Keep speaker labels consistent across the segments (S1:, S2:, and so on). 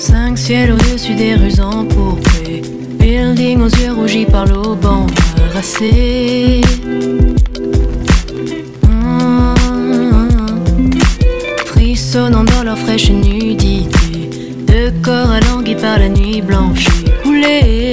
S1: Cinq ciels au-dessus des rues empourprées. Building aux yeux rougis par l'auban rassé. Mmh. Frissonnant dans leur fraîche nudité. De corps à par la nuit blanche coulée.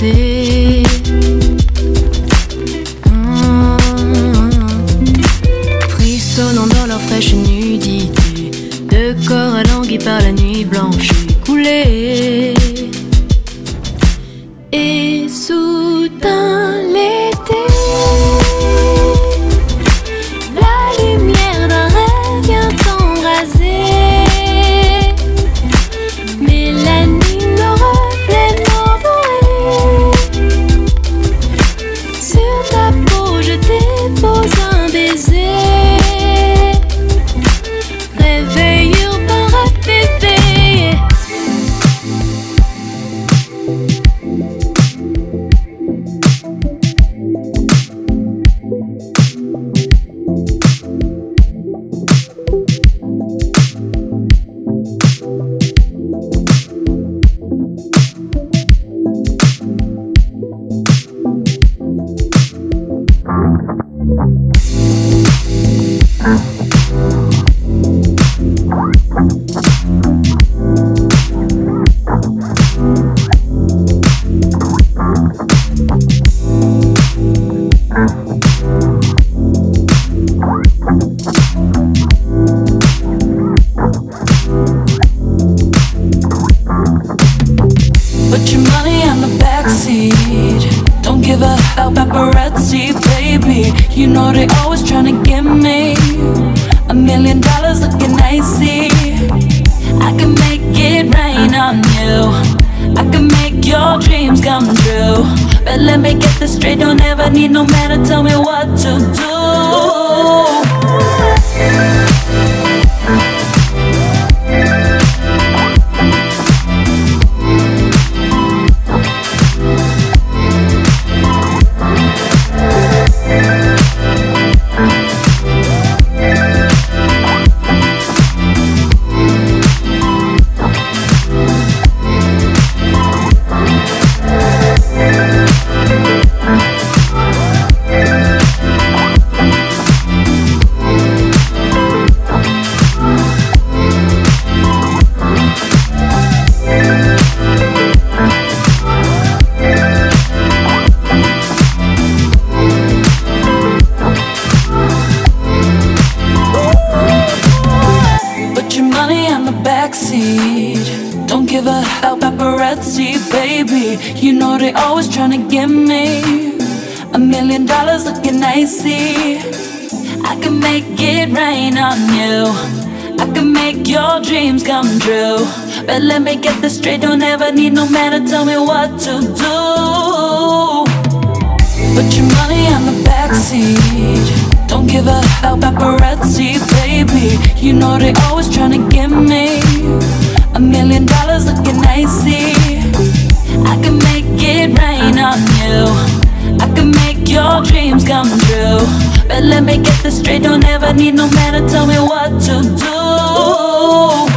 S1: see.
S2: dreams come true. But let me get this straight, don't ever need no man to tell me what to do. But let me get this straight, don't ever need no man to tell me what to do. Put your money on the backseat. Don't give a about paparazzi, baby. You know they always trying to get me. A million dollars looking icy. I can make it rain on you. I can make your dreams come true. But let me get this straight, don't ever need no man to tell me what to do.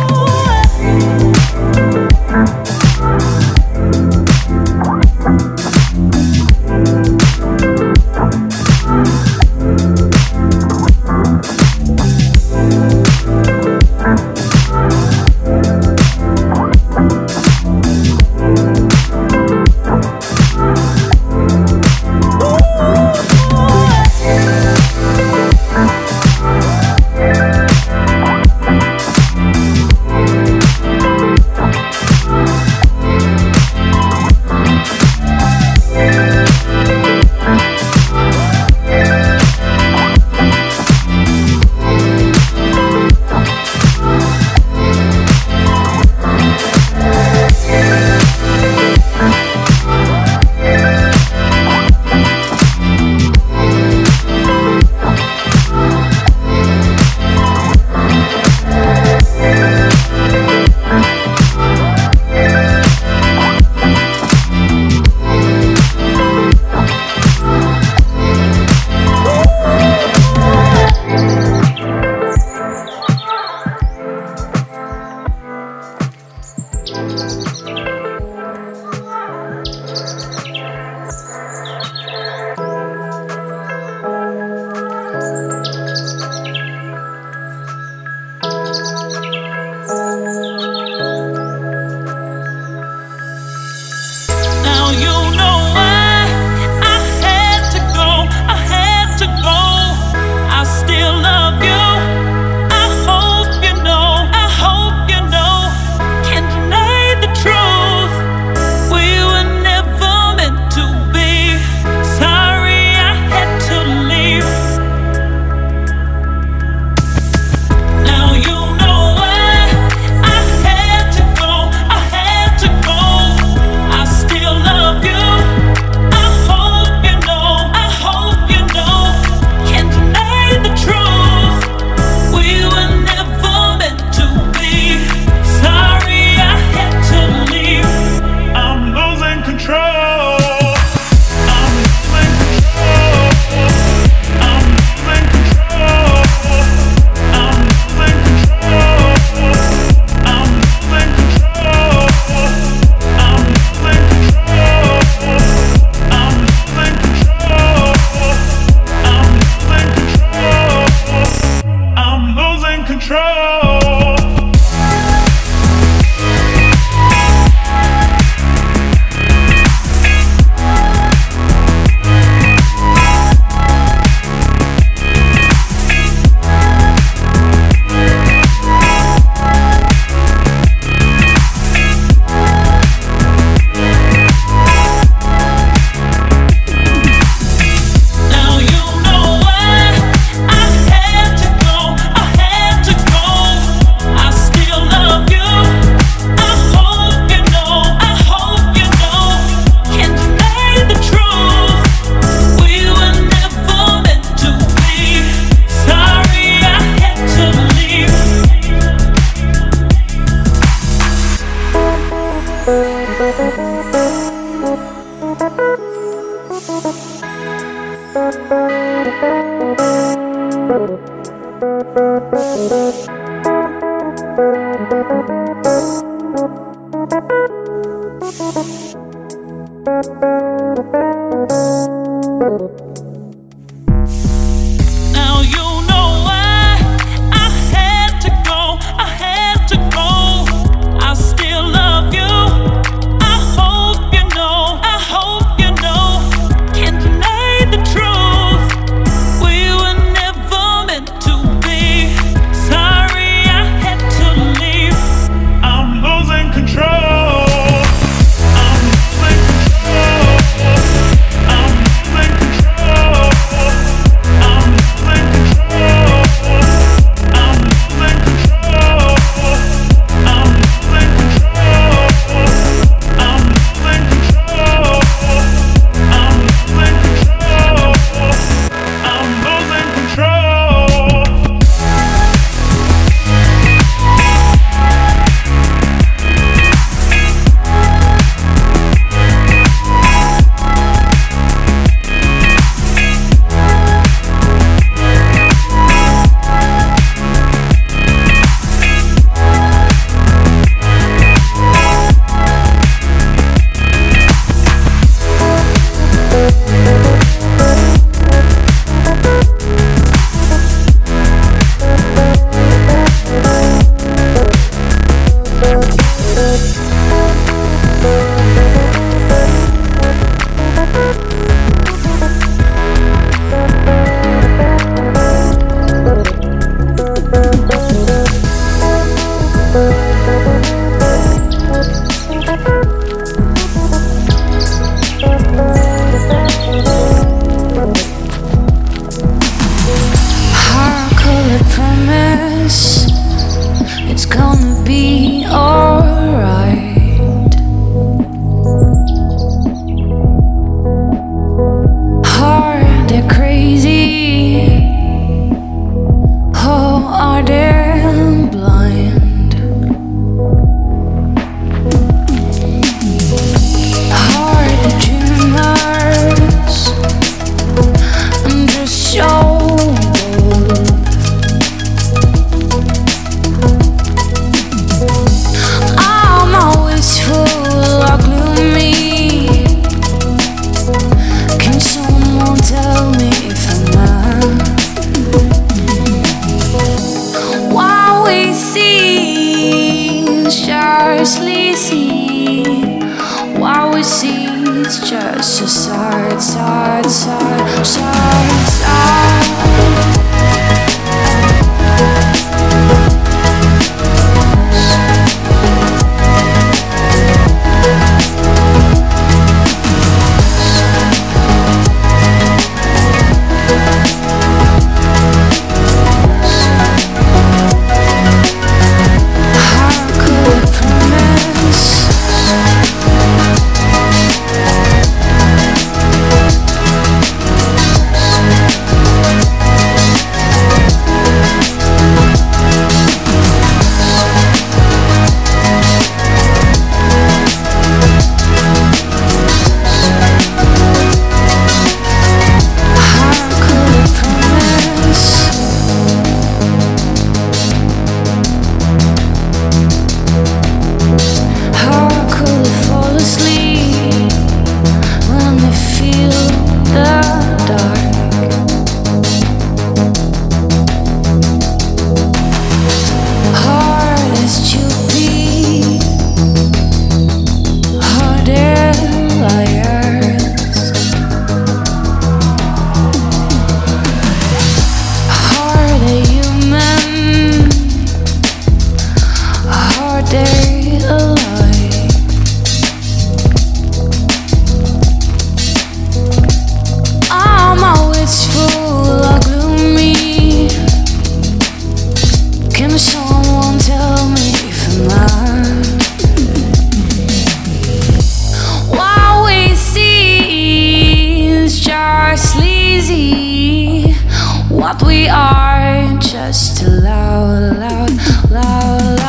S3: easy what we are, just loud, loud, loud.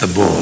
S4: The bull.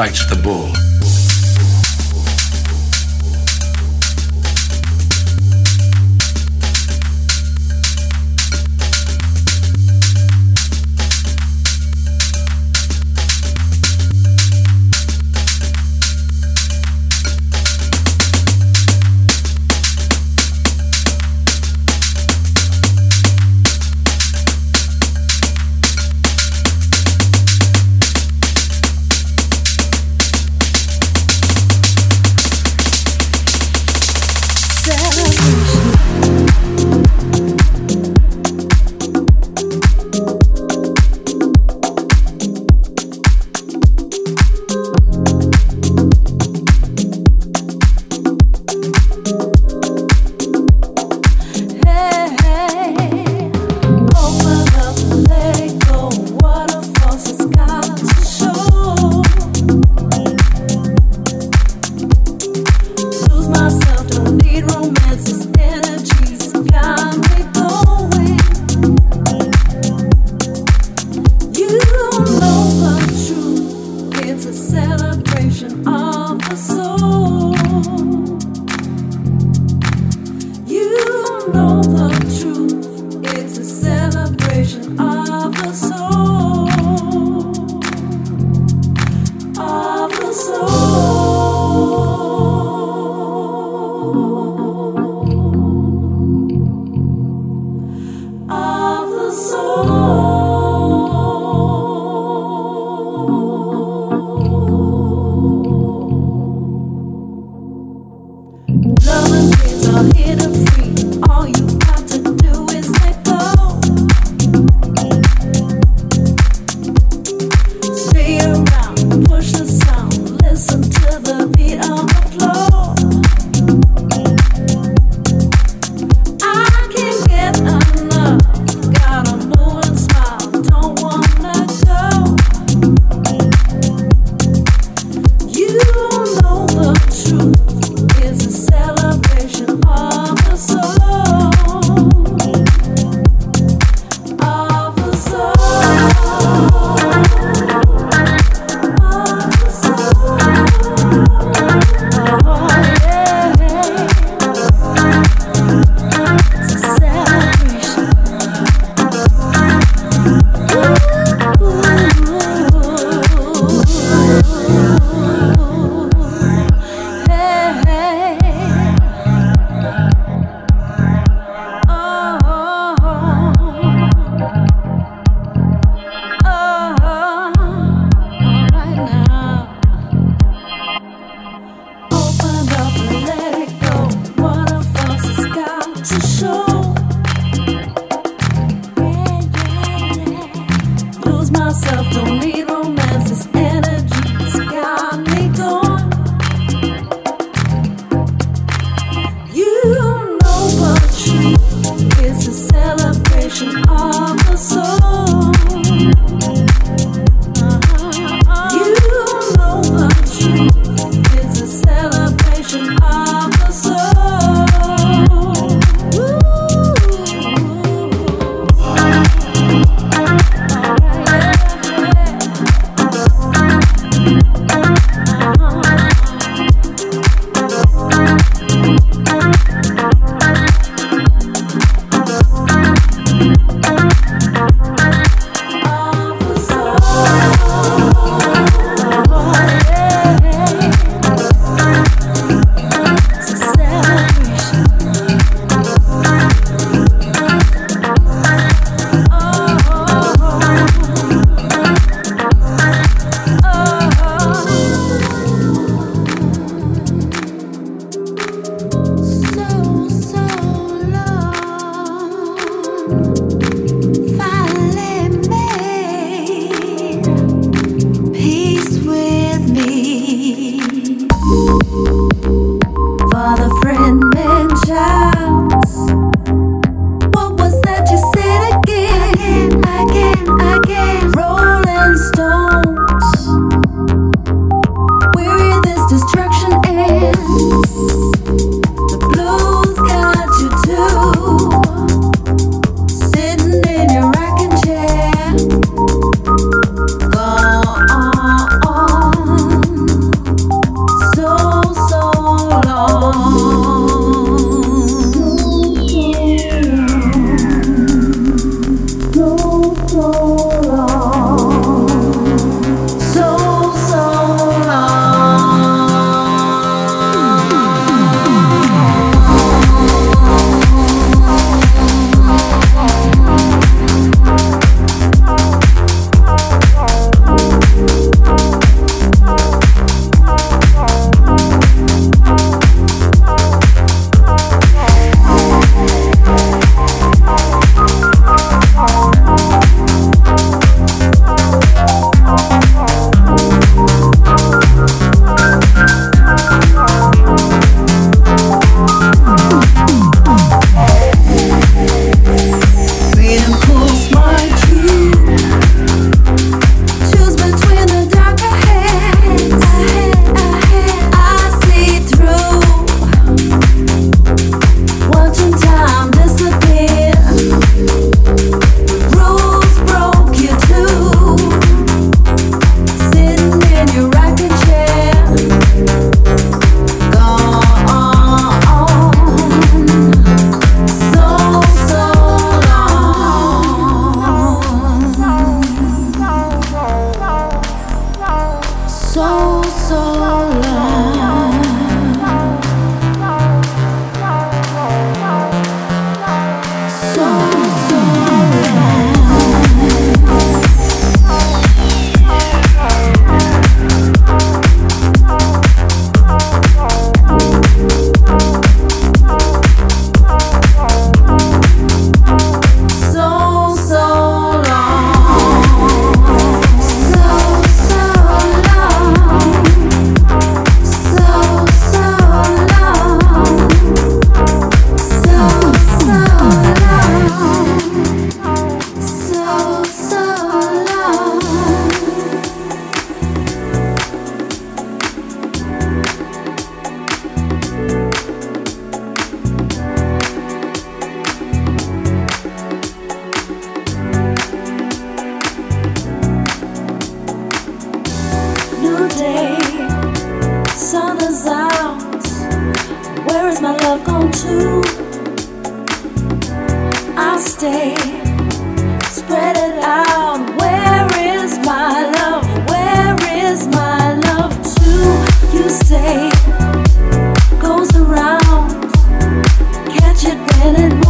S4: Fights the bull.
S5: A little free.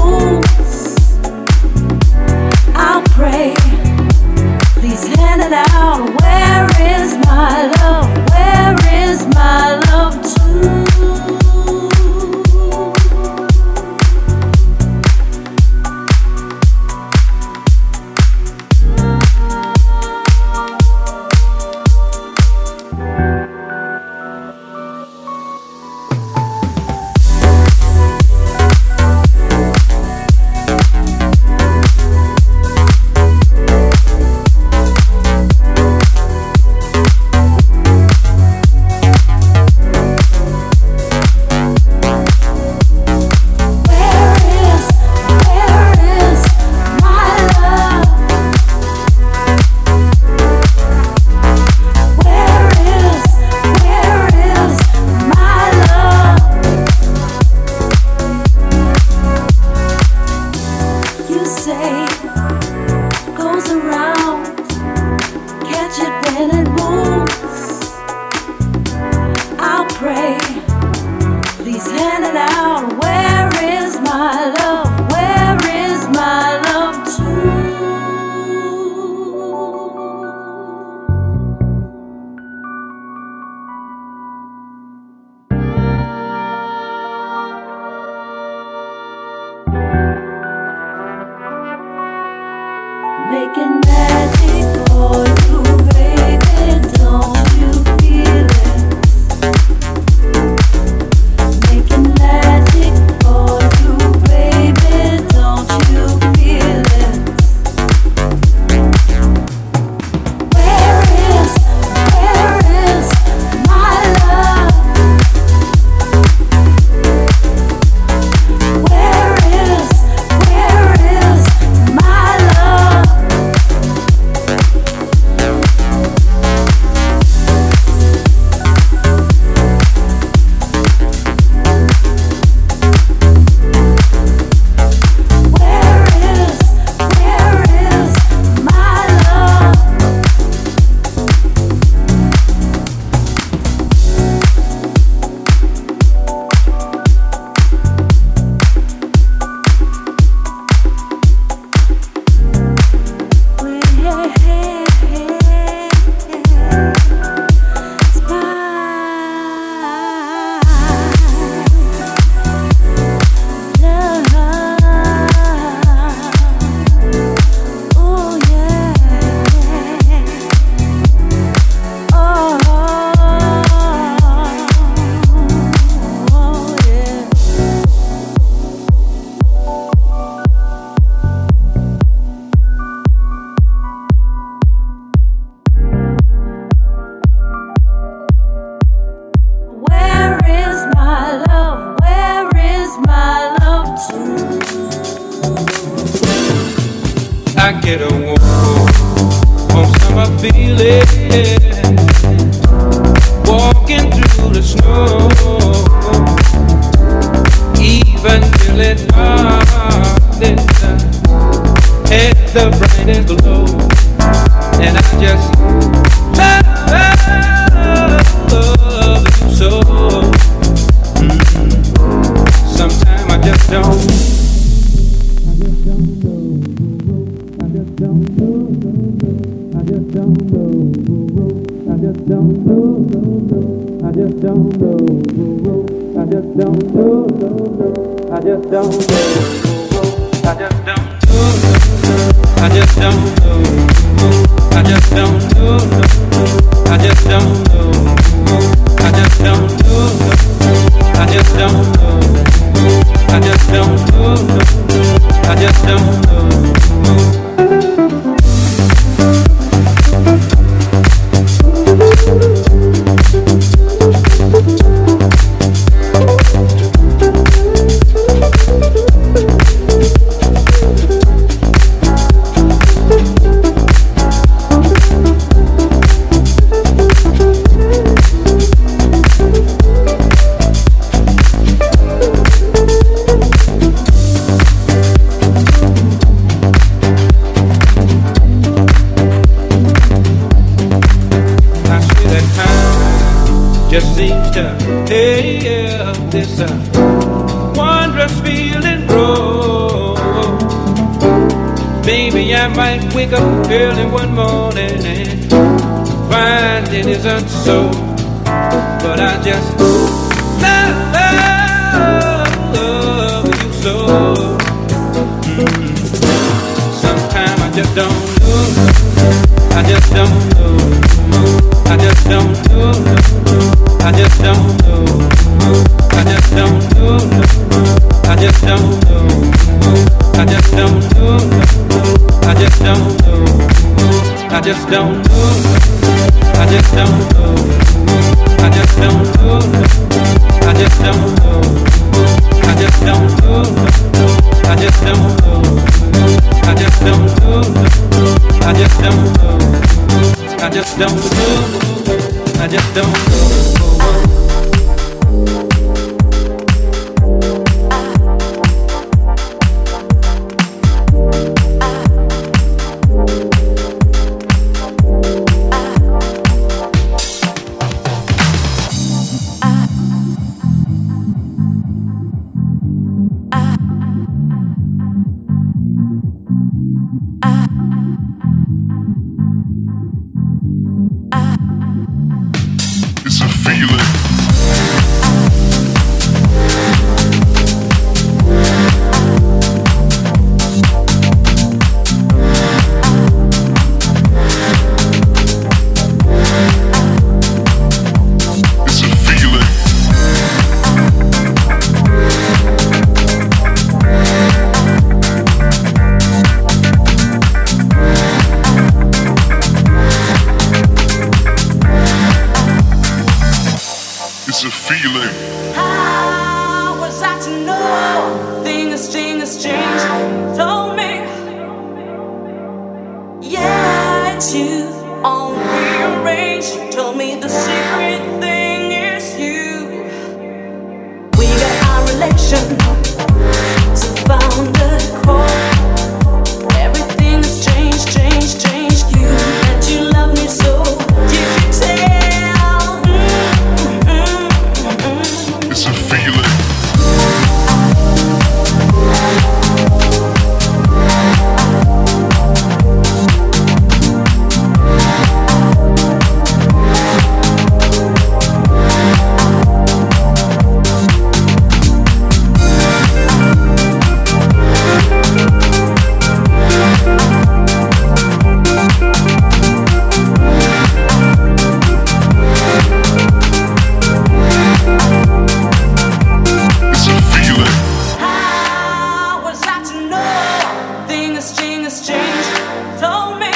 S5: Oh.
S6: I just don't wake up early one morning and find it isn't so. But I just love, love, you so. Mm. Sometimes I just don't know. I just don't know. I just don't know. I just don't know. I just don't know. I just don't know. I just don't know. I just don't know. I just don't know. I just don't know. I just don't know. I just don't know. I just don't know. I just don't know.
S2: told me,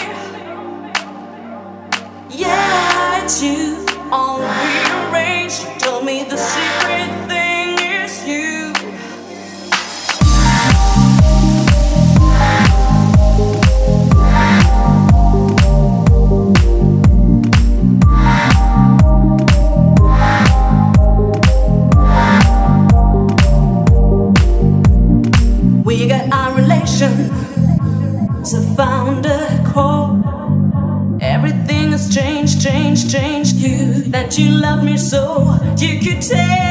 S2: yeah, it's you. you love me so. You could take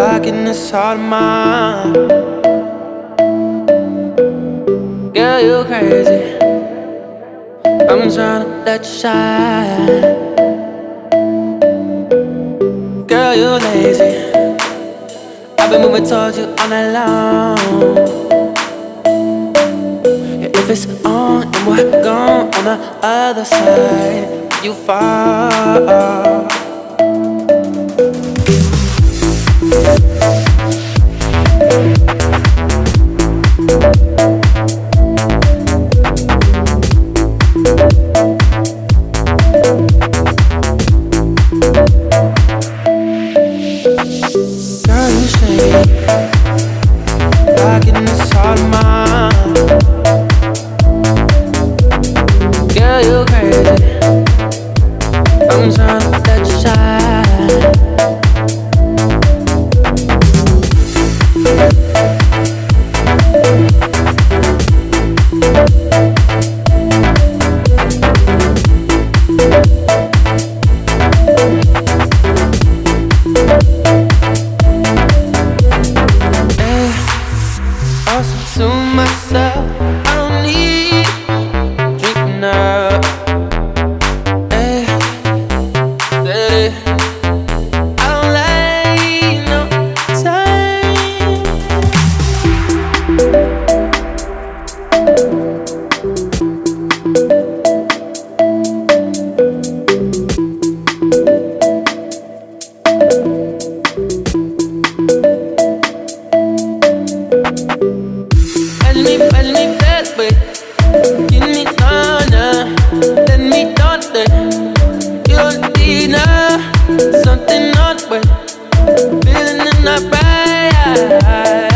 S7: back in this heart of mine. Girl, you crazy. I'm trying to let you shine. Girl, you lazy. I've been moving towards you all night long. Yeah, if it's on and we're gone on the other side, you fall. side.